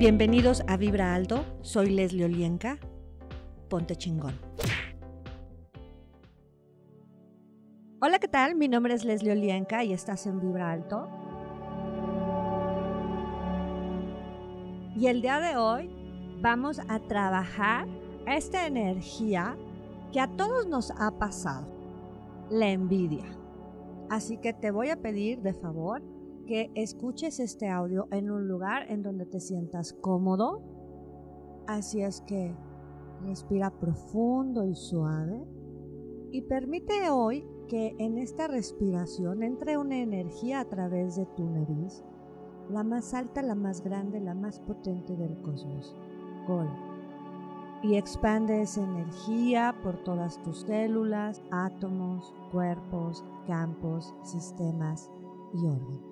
Bienvenidos a Vibra Alto, soy Leslie Olienka. Ponte chingón. Hola, ¿qué tal? Mi nombre es Leslie Olienka y estás en Vibra Alto. Y el día de hoy vamos a trabajar esta energía que a todos nos ha pasado, la envidia. Así que te voy a pedir de favor que escuches este audio en un lugar en donde te sientas cómodo. Así es que respira profundo y suave y permite hoy que en esta respiración entre una energía a través de tu nariz, la más alta, la más grande, la más potente del cosmos. Gol. Y expande esa energía por todas tus células, átomos, cuerpos, campos, sistemas y órganos.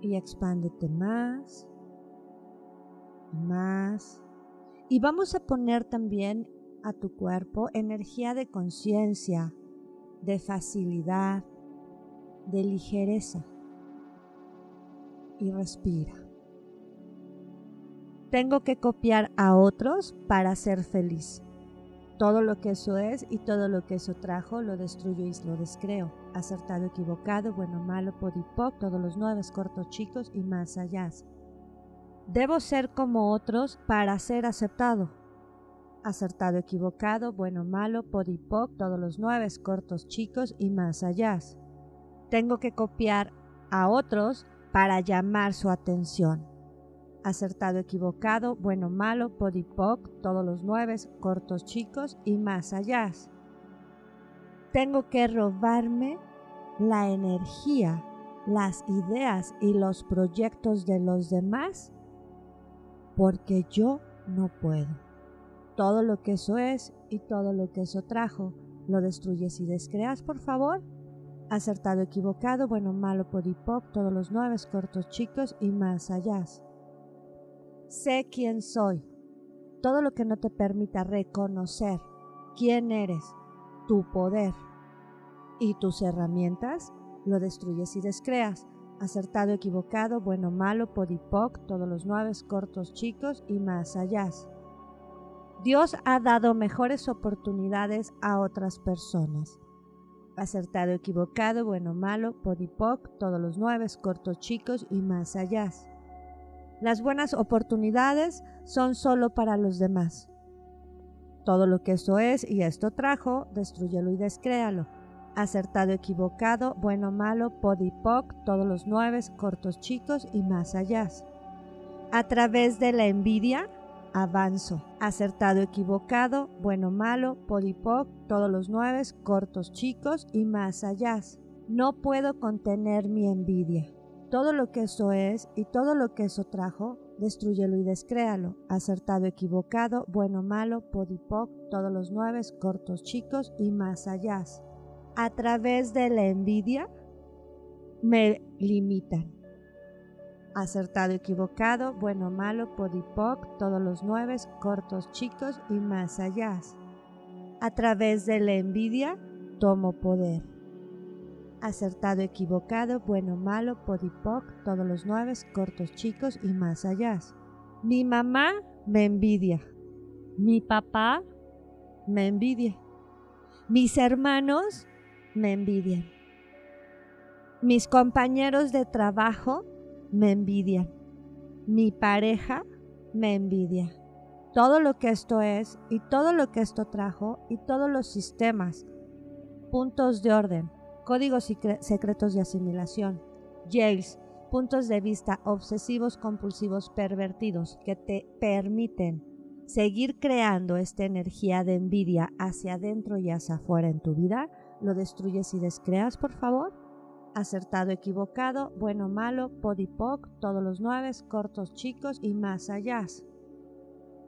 Y expándete más más. Y vamos a poner también a tu cuerpo energía de conciencia, de facilidad, de ligereza. Y respira. Tengo que copiar a otros para ser feliz. Todo lo que eso es y todo lo que eso trajo lo destruyo y lo descreo. Acertado, equivocado, bueno, malo, podipoc, todos los nueve cortos, chicos y más allá. Debo ser como otros para ser aceptado. Acertado, equivocado, bueno, malo, podipoc, todos los nueve cortos, chicos y más allá. Tengo que copiar a otros para llamar su atención acertado, equivocado, bueno, malo, podipoc, todos los nueve, cortos, chicos y más allá. Tengo que robarme la energía, las ideas y los proyectos de los demás porque yo no puedo. Todo lo que eso es y todo lo que eso trajo, lo destruyes y descreas, por favor. Acertado, equivocado, bueno, malo, podipoc, todos los nueve, cortos, chicos y más allá. Sé quién soy. Todo lo que no te permita reconocer quién eres, tu poder y tus herramientas, lo destruyes y descreas. Acertado, equivocado, bueno, malo, podipoc, todos los nueve cortos, chicos y más allá. Dios ha dado mejores oportunidades a otras personas. Acertado, equivocado, bueno, malo, podipoc, todos los nueve cortos, chicos y más allá. Las buenas oportunidades son solo para los demás. Todo lo que esto es y esto trajo, destruyelo y descréalo. Acertado, equivocado, bueno, malo, podipoc, todos los nueve, cortos, chicos y más allá. A través de la envidia, avanzo. Acertado, equivocado, bueno, malo, podipoc, todos los nueve, cortos, chicos y más allá. No puedo contener mi envidia. Todo lo que eso es y todo lo que eso trajo, destruyelo y descréalo. Acertado, equivocado, bueno, malo, podipoc, todos los nueve, cortos, chicos y más allá. A través de la envidia me limitan. Acertado, equivocado, bueno, malo, podipoc, todos los nueve, cortos, chicos y más allá. A través de la envidia tomo poder acertado, equivocado, bueno, malo, podipoc, todos los nueve, cortos, chicos y más allá. Mi mamá me envidia. Mi papá me envidia. Mis hermanos me envidian. Mis compañeros de trabajo me envidian. Mi pareja me envidia. Todo lo que esto es y todo lo que esto trajo y todos los sistemas, puntos de orden, códigos secretos de asimilación, jails, puntos de vista obsesivos compulsivos pervertidos que te permiten seguir creando esta energía de envidia hacia adentro y hacia afuera en tu vida, lo destruyes y descreas, por favor. Acertado, equivocado, bueno, malo, podipoc, todos los nueve, cortos, chicos y más allá.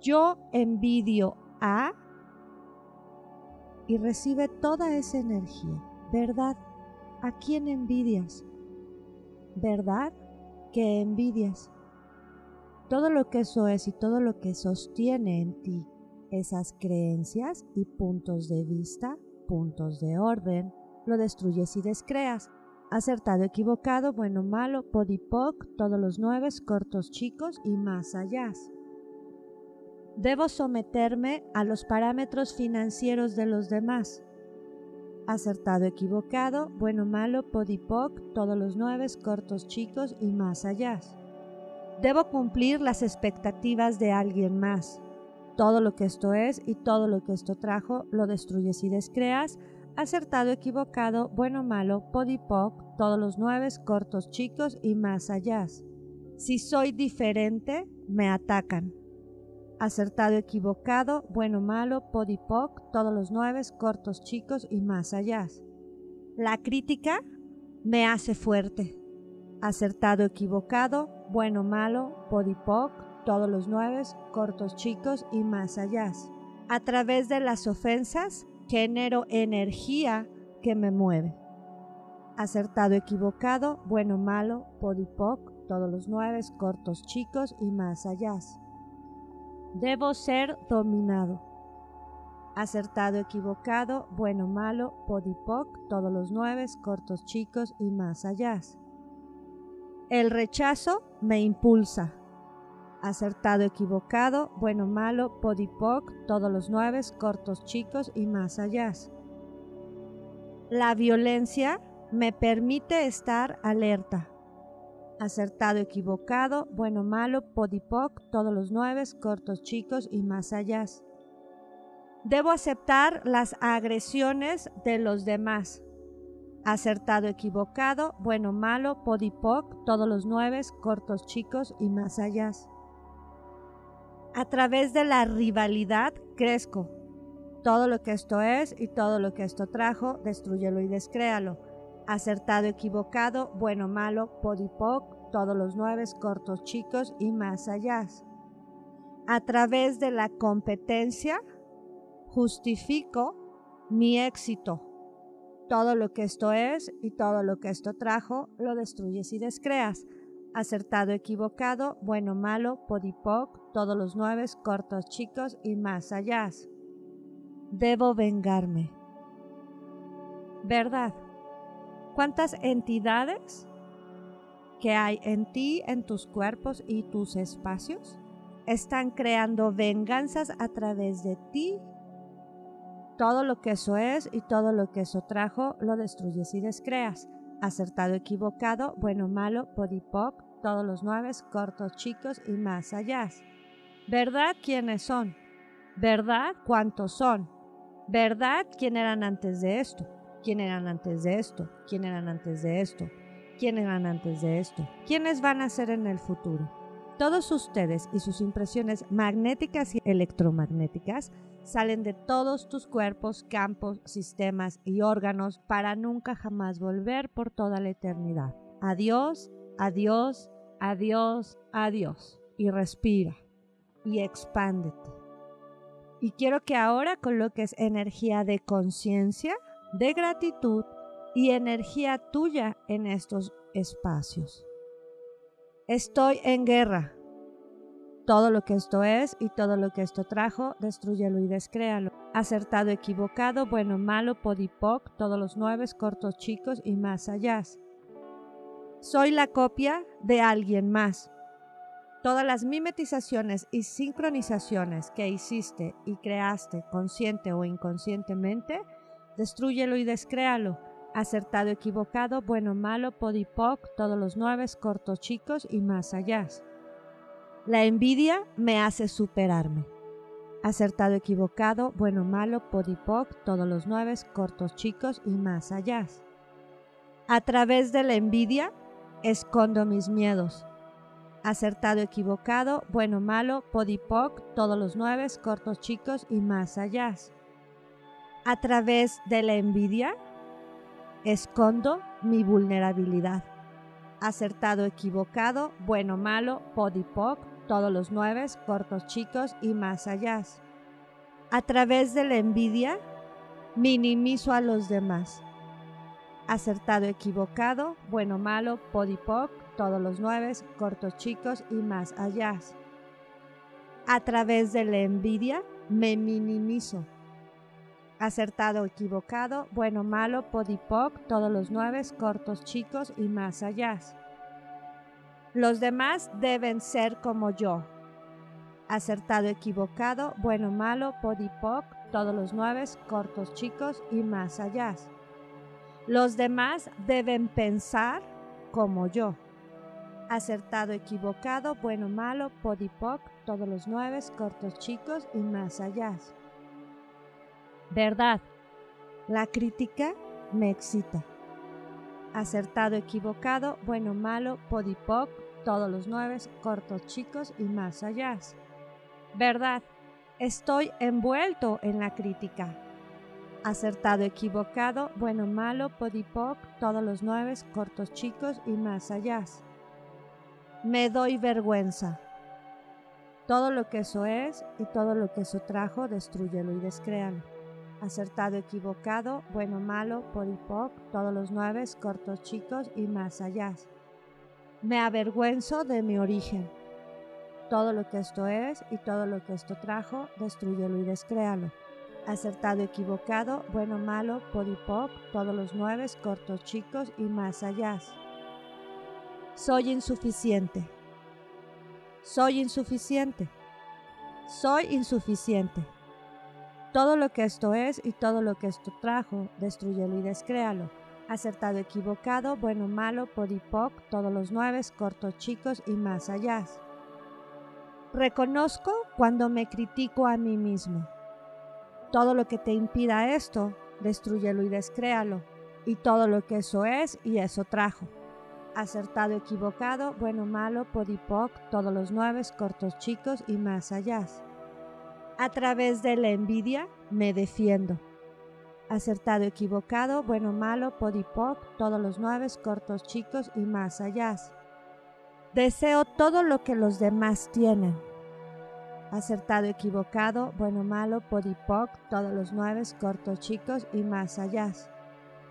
Yo envidio a y recibe toda esa energía ¿Verdad? ¿A quién envidias? ¿Verdad que envidias? Todo lo que eso es y todo lo que sostiene en ti esas creencias y puntos de vista, puntos de orden, lo destruyes y descreas. acertado, equivocado, bueno, malo, podipoc, todos los nueve, cortos, chicos y más allá. Debo someterme a los parámetros financieros de los demás. Acertado, equivocado, bueno, malo, podipoc, todos los nueve, cortos, chicos y más allá. Debo cumplir las expectativas de alguien más. Todo lo que esto es y todo lo que esto trajo lo destruyes y descreas. Acertado, equivocado, bueno, malo, podipoc, todos los nueve, cortos, chicos y más allá. Si soy diferente, me atacan. Acertado, equivocado, bueno, malo, podipoc, todos los nueve, cortos, chicos y más allá. La crítica me hace fuerte acertado, equivocado, bueno, malo, podipoc, todos los nueve, cortos, chicos y más allá. A través de las ofensas genero energía que me mueve. Acertado, equivocado, bueno, malo, podipoc, todos los nueve, cortos, chicos y más allá. Debo ser dominado. Acertado, equivocado, bueno, malo, podipoc, todos los nueve, cortos, chicos y más allá. El rechazo me impulsa. Acertado, equivocado, bueno, malo, podipoc, todos los nueve, cortos, chicos y más allá. La violencia me permite estar alerta. Acertado, equivocado, bueno, malo, podipoc, todos los nueve, cortos, chicos y más allá. Debo aceptar las agresiones de los demás acertado, equivocado, bueno, malo, podipoc, todos los nueve, cortos, chicos y más allá. A través de la rivalidad crezco. Todo lo que esto es y todo lo que esto trajo, destruyelo y descréalo. Acertado, equivocado, bueno, malo, podipoc, todos los nueve, cortos, chicos y más allá. A través de la competencia, justifico mi éxito todo lo que esto es y todo lo que esto trajo, lo destruyes y descreas. Acertado, equivocado, bueno, malo, podipoc, todos los nueve, cortos, chicos y más allá. Debo vengarme. ¿Verdad? ¿Cuántas entidades que hay en ti, en tus cuerpos y tus espacios están creando venganzas a través de ti todo lo que eso es y todo lo que eso trajo lo destruyes y descreas. Acertado, equivocado, bueno, malo, podipoc, todos los nueve, cortos, chicos y más allá. ¿Verdad quiénes son? ¿Verdad cuántos son? ¿Verdad quién eran antes de esto? ¿Quién eran antes de esto? ¿Quién eran antes de esto? ¿Quién eran antes de esto? ¿Quiénes van a ser en el futuro? Todos ustedes y sus impresiones magnéticas y electromagnéticas salen de todos tus cuerpos, campos, sistemas y órganos para nunca jamás volver por toda la eternidad. Adiós, adiós, adiós, adiós. Y respira y expándete. Y quiero que ahora coloques energía de conciencia, de gratitud y energía tuya en estos espacios. Estoy en guerra todo lo que esto es y todo lo que esto trajo, destruyelo y descréalo. Acertado, equivocado, bueno, malo, podipoc, todos los nueve, cortos, chicos y más allá. Soy la copia de alguien más. Todas las mimetizaciones y sincronizaciones que hiciste y creaste consciente o inconscientemente, destruyelo y descréalo. Acertado, equivocado, bueno, malo, podipoc, todos los nueve, cortos, chicos y más allá. La envidia me hace superarme. Acertado, equivocado, bueno, malo, podipoc, todos los nueve, cortos, chicos y más allá. A través de la envidia escondo mis miedos. Acertado, equivocado, bueno, malo, podipoc, todos los nueve, cortos, chicos y más allá. A través de la envidia escondo mi vulnerabilidad. Acertado, equivocado, bueno, malo, podipoc, todos los nueve, cortos chicos y más allá. A través de la envidia, minimizo a los demás. Acertado, equivocado, bueno, malo, podipoc, todos los nueve, cortos chicos y más allá. A través de la envidia, me minimizo. Acertado, equivocado, bueno, malo, podipoc, todos los nueve, cortos, chicos y más allá. Los demás deben ser como yo. Acertado, equivocado, bueno, malo, podipoc, todos los nueve, cortos, chicos y más allá. Los demás deben pensar como yo. Acertado, equivocado, bueno, malo, podipoc, todos los nueve, cortos, chicos y más allá. Verdad. La crítica me excita. Acertado, equivocado, bueno, malo, podipoc, todos los nueve, cortos, chicos y más allá. Verdad. Estoy envuelto en la crítica. Acertado, equivocado, bueno, malo, podipoc, todos los nueve, cortos, chicos y más allá. Me doy vergüenza. Todo lo que eso es y todo lo que eso trajo, destruyelo y descréalo. Acertado, equivocado, bueno, malo, podipoc, todos los nueve, cortos, chicos y más allá. Me avergüenzo de mi origen. Todo lo que esto es y todo lo que esto trajo, destruyelo y descréalo. Acertado, equivocado, bueno, malo, podipoc, todos los nueve, cortos, chicos y más allá. Soy insuficiente. Soy insuficiente. Soy insuficiente. Todo lo que esto es y todo lo que esto trajo, destruyelo y descréalo. Acertado, equivocado, bueno, malo, podipoc, todos los nueve, cortos, chicos y más allá. Reconozco cuando me critico a mí mismo. Todo lo que te impida esto, destruyelo y descréalo. Y todo lo que eso es y eso trajo acertado, equivocado, bueno, malo, podipoc, todos los nueve, cortos, chicos y más allá. A través de la envidia me defiendo. Acertado, equivocado, bueno, malo, podipoc, todos los nueve, cortos, chicos y más allá. Deseo todo lo que los demás tienen. Acertado, equivocado, bueno, malo, podipoc, todos los nueve, cortos, chicos y más allá.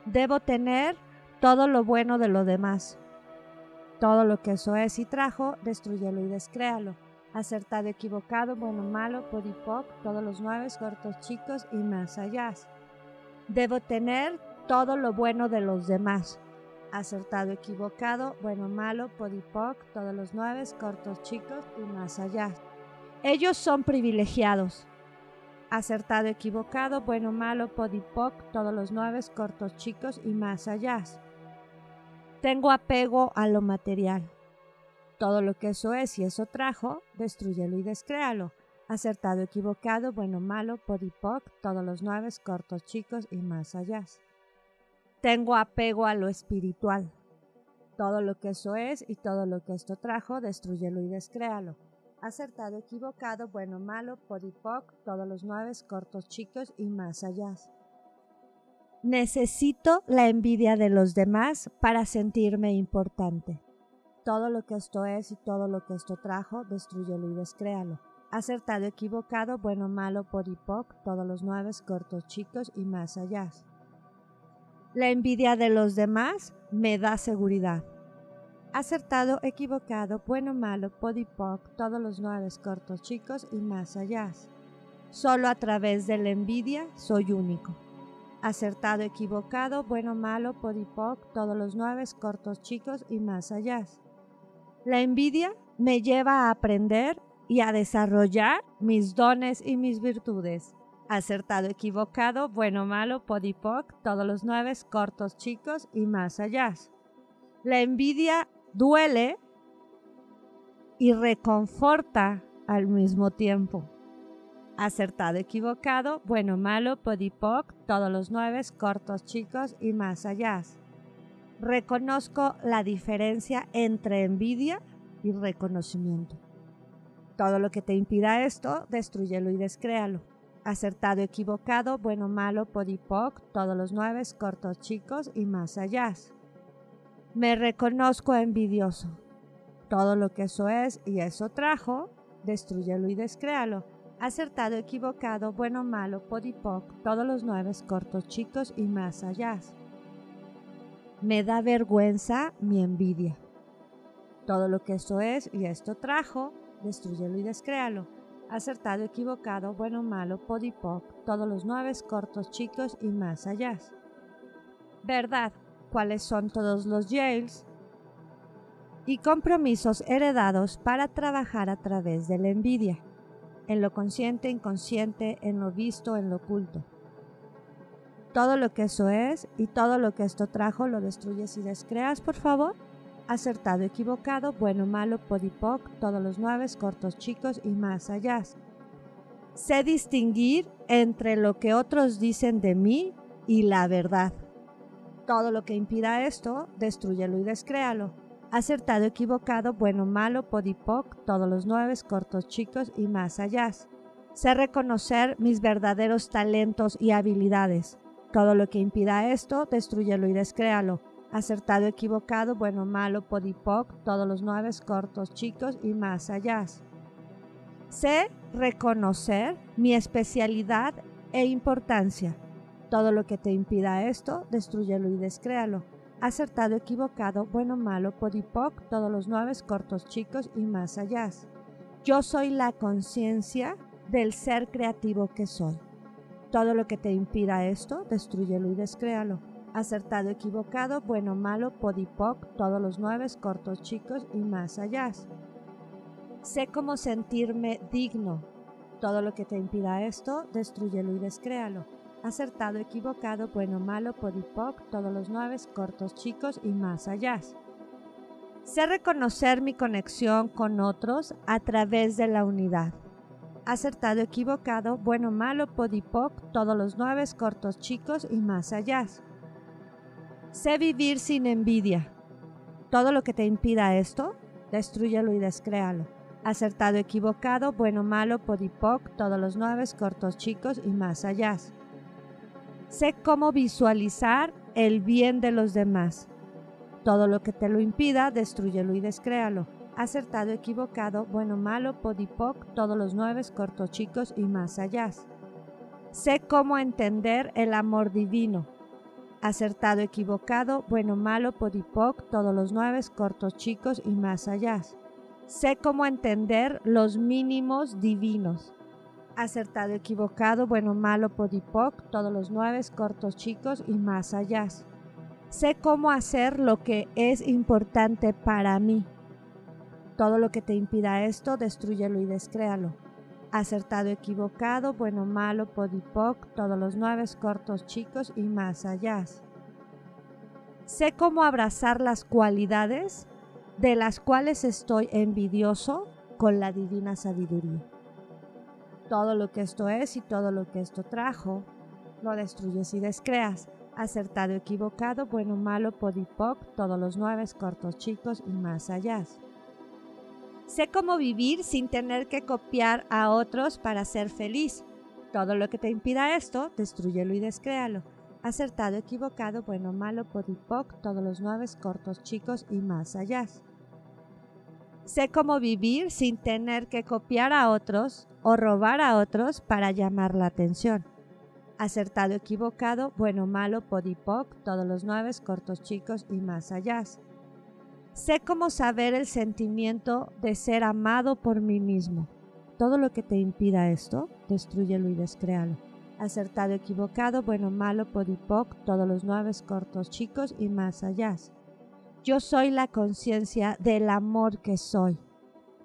Debo tener todo lo bueno de los demás. Todo lo que eso es y trajo, destruyelo y descréalo. Acertado, equivocado, bueno, malo, podipoc, todos los nueve, cortos, chicos y más allá. Debo tener todo lo bueno de los demás. Acertado, equivocado, bueno, malo, podipoc, todos los nueve, cortos, chicos y más allá. Ellos son privilegiados. Acertado, equivocado, bueno, malo, podipoc, todos los nueve, cortos, chicos y más allá. Tengo apego a lo material. Todo lo que eso es y eso trajo, destruyelo y descréalo. Acertado, equivocado, bueno, malo, podipoc, todos los nueve, cortos, chicos y más allá. Tengo apego a lo espiritual. Todo lo que eso es y todo lo que esto trajo, destruyelo y descréalo. Acertado, equivocado, bueno, malo, podipoc, todos los nueve, cortos, chicos y más allá. Necesito la envidia de los demás para sentirme importante. Todo lo que esto es y todo lo que esto trajo, destruyelo y descréalo. Acertado, equivocado, bueno, malo, podipoc, todos los nueve, cortos, chicos y más allá. La envidia de los demás me da seguridad. Acertado, equivocado, bueno, malo, podipoc, todos los nueve, cortos, chicos y más allá. Solo a través de la envidia soy único acertado, equivocado, bueno, malo, podipoc, todos los nueve, cortos, chicos y más allá. La envidia me lleva a aprender y a desarrollar mis dones y mis virtudes. Acertado, equivocado, bueno, malo, podipoc, todos los nueve, cortos, chicos y más allá. La envidia duele y reconforta al mismo tiempo acertado, equivocado, bueno, malo, podipoc, todos los nueve, cortos, chicos y más allá. Reconozco la diferencia entre envidia y reconocimiento. Todo lo que te impida esto, destruyelo y descréalo. Acertado, equivocado, bueno, malo, podipoc, todos los nueve, cortos, chicos y más allá. Me reconozco envidioso. Todo lo que eso es y eso trajo, destruyelo y descréalo acertado, equivocado, bueno, malo, podipoc, todos los nueve cortos, chicos y más allá. Me da vergüenza mi envidia. Todo lo que esto es y esto trajo, destruyelo y descréalo. acertado, equivocado, bueno, malo, podipoc, todos los nueve cortos, chicos y más allá. Verdad, cuáles son todos los jails y compromisos heredados para trabajar a través de la envidia, en lo consciente, inconsciente, en lo visto, en lo oculto. Todo lo que eso es y todo lo que esto trajo lo destruyes y descreas, por favor acertado, equivocado, bueno, malo, podipoc, todos los nueve, cortos, chicos y más allá. Sé distinguir entre lo que otros dicen de mí y la verdad. Todo lo que impida esto, destruyelo y descréalo. Acertado, equivocado, bueno, malo, podipoc, todos los nueve, cortos, chicos y más allá. Sé reconocer mis verdaderos talentos y habilidades. Todo lo que impida esto, destruyelo y descréalo acertado, equivocado, bueno, malo, podipoc, todos los nueve cortos, chicos y más allá. Sé reconocer mi especialidad e importancia. Todo lo que te impida esto, destruyelo y descréalo. Acertado, equivocado, bueno, malo, podipoc, todos los nueve cortos, chicos y más allá. Yo soy la conciencia del ser creativo que soy. Todo lo que te impida esto, destruyelo y descréalo acertado, equivocado, bueno, malo, podipoc, todos los nueve, cortos, chicos y más allá. Sé cómo sentirme digno. Todo lo que te impida esto, destruyelo y descréalo. Acertado, equivocado, bueno, malo, podipoc, todos los nueve, cortos, chicos y más allá. Sé reconocer mi conexión con otros a través de la unidad. Acertado, equivocado, bueno, malo, podipoc, todos los nueve, cortos, chicos y más allá. Sé vivir sin envidia. Todo lo que te impida esto, destruyelo y descréalo. Acertado, equivocado, bueno, malo, podipoc, todos los nueve, cortos, chicos y más allá. Sé cómo visualizar el bien de los demás. Todo lo que te lo impida, destruyelo y descréalo. Acertado, equivocado, bueno, malo, podipoc, todos los nueve, cortos, chicos y más allá. Sé cómo entender el amor divino acertado, equivocado, bueno, malo, podipoc, todos los nueve, cortos, chicos y más allá. Sé cómo entender los mínimos divinos. Acertado, equivocado, bueno, malo, podipoc, todos los nueve, cortos, chicos y más allá. Sé cómo hacer lo que es importante para mí. Todo lo que te impida esto, destruyelo y descréalo acertado, equivocado, bueno, malo, podipoc, todos los nueve cortos, chicos y más allá. Sé cómo abrazar las cualidades de las cuales estoy envidioso con la divina sabiduría. Todo lo que esto es y todo lo que esto trajo, lo destruyes y descreas. Acertado, equivocado, bueno, malo, podipoc, todos los nueve cortos, chicos y más allá. Sé cómo vivir sin tener que copiar a otros para ser feliz. Todo lo que te impida esto, destruyelo y descréalo. Acertado, equivocado, bueno, malo, podipoc, todos los nueve cortos, chicos y más allá. Sé cómo vivir sin tener que copiar a otros o robar a otros para llamar la atención. Acertado, equivocado, bueno, malo, podipoc, todos los nueve cortos, chicos y más allá. Sé cómo saber el sentimiento de ser amado por mí mismo. Todo lo que te impida esto, destruyelo y descréalo. Acertado, equivocado, bueno, malo, podipoc, todos los nueve cortos, chicos y más allá. Yo soy la conciencia del amor que soy.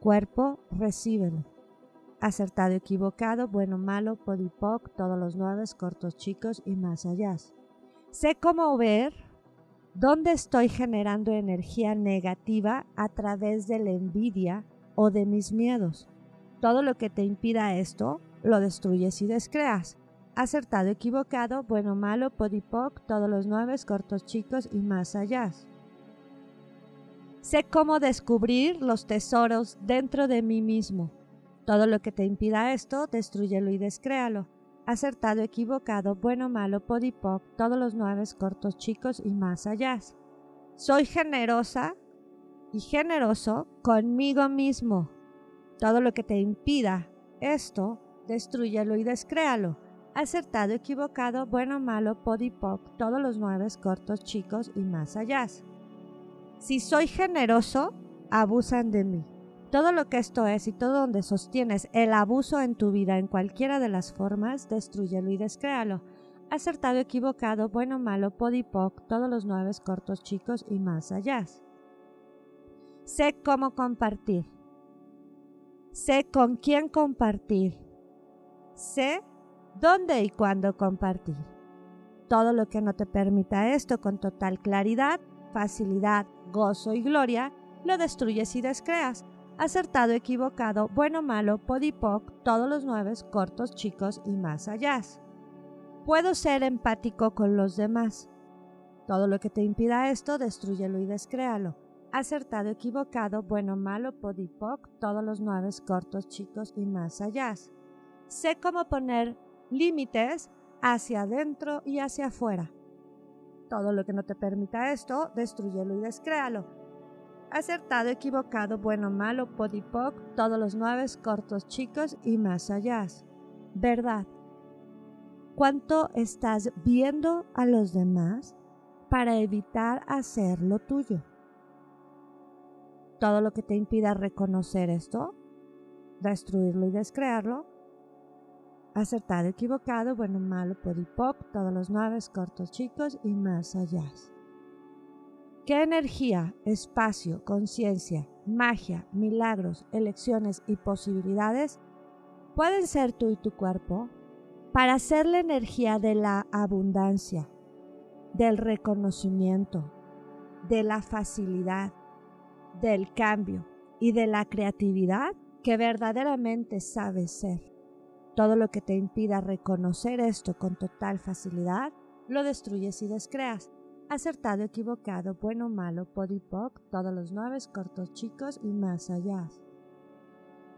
Cuerpo, recíbelo. Acertado, equivocado, bueno, malo, podipoc, todos los nueve cortos, chicos y más allá. Sé cómo ver ¿Dónde estoy generando energía negativa a través de la envidia o de mis miedos? Todo lo que te impida esto, lo destruyes y descreas. Acertado, equivocado, bueno, malo, podipoc, todos los nueve, cortos, chicos y más allá. Sé cómo descubrir los tesoros dentro de mí mismo. Todo lo que te impida esto, destruyelo y descréalo acertado, equivocado, bueno, malo, podipoc, todos los nueve cortos, chicos y más allá. Soy generosa y generoso conmigo mismo. Todo lo que te impida esto, destruyelo y descréalo. Acertado, equivocado, bueno, malo, podipoc, todos los nueve cortos, chicos y más allá. Si soy generoso, abusan de mí. Todo lo que esto es y todo donde sostienes el abuso en tu vida en cualquiera de las formas, destruyelo y descréalo. Acertado, equivocado, bueno, malo, podipoc, todos los nueve cortos, chicos y más allá. Sé cómo compartir. Sé con quién compartir. Sé dónde y cuándo compartir. Todo lo que no te permita esto con total claridad, facilidad, gozo y gloria, lo destruyes y descreas. Acertado, equivocado, bueno, malo, podipoc, todos los nueve cortos, chicos y más allá. Puedo ser empático con los demás. Todo lo que te impida esto, destruyelo y descréalo. Acertado, equivocado, bueno, malo, podipoc, todos los nueve cortos, chicos y más allá. Sé cómo poner límites hacia adentro y hacia afuera. Todo lo que no te permita esto, destruyelo y descréalo. Acertado, equivocado, bueno, malo, podipoc, todos los nueve cortos, chicos y más allá. Verdad. ¿Cuánto estás viendo a los demás para evitar hacer lo tuyo? Todo lo que te impida reconocer esto, destruirlo y descrearlo, acertado, equivocado, bueno, malo, podipoc, todos los nueve cortos, chicos y más allá. ¿Qué energía, espacio, conciencia, magia, milagros, elecciones y posibilidades pueden ser tú y tu cuerpo para ser la energía de la abundancia, del reconocimiento, de la facilidad, del cambio y de la creatividad que verdaderamente sabes ser? Todo lo que te impida reconocer esto con total facilidad, lo destruyes y descreas. Acertado, equivocado, bueno, malo, podipoc, todos los nueve cortos chicos y más allá.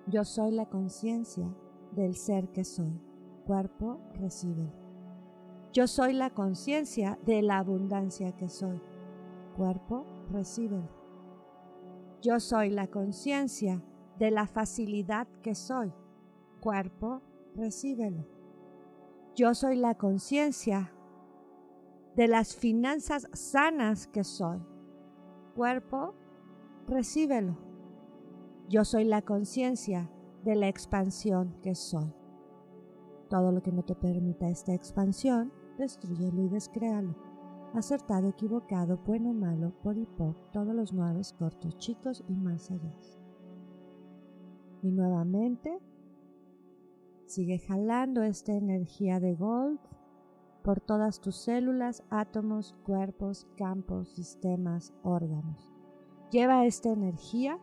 Yo soy la conciencia del ser que soy. Cuerpo, recibe. Yo soy la conciencia de la abundancia que soy. Cuerpo, recibe. Yo soy la conciencia de la facilidad que soy. Cuerpo, recíbelo. Yo soy la conciencia de las finanzas sanas que soy. Cuerpo, recíbelo. Yo soy la conciencia de la expansión que soy. Todo lo que no te permita esta expansión, destruyelo y descréalo. Acertado, equivocado, bueno, malo, podipoc, todos los nueve cortos, chicos y más allá. Y nuevamente Sigue jalando esta energía de Gold por todas tus células, átomos, cuerpos, campos, sistemas, órganos. Lleva esta energía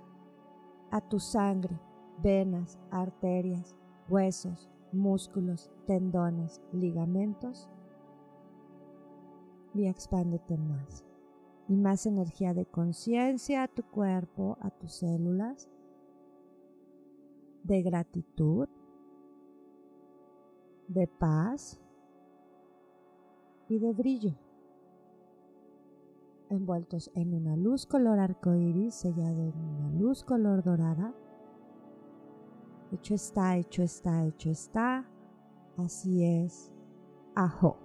a tu sangre, venas, arterias, huesos, músculos, tendones, ligamentos y expándete más. Y más energía de conciencia a tu cuerpo, a tus células, de gratitud, de paz y de brillo, envueltos en una luz color arcoíris, sellado en una luz color dorada. Hecho está, hecho está, hecho está. Así es. Ajo.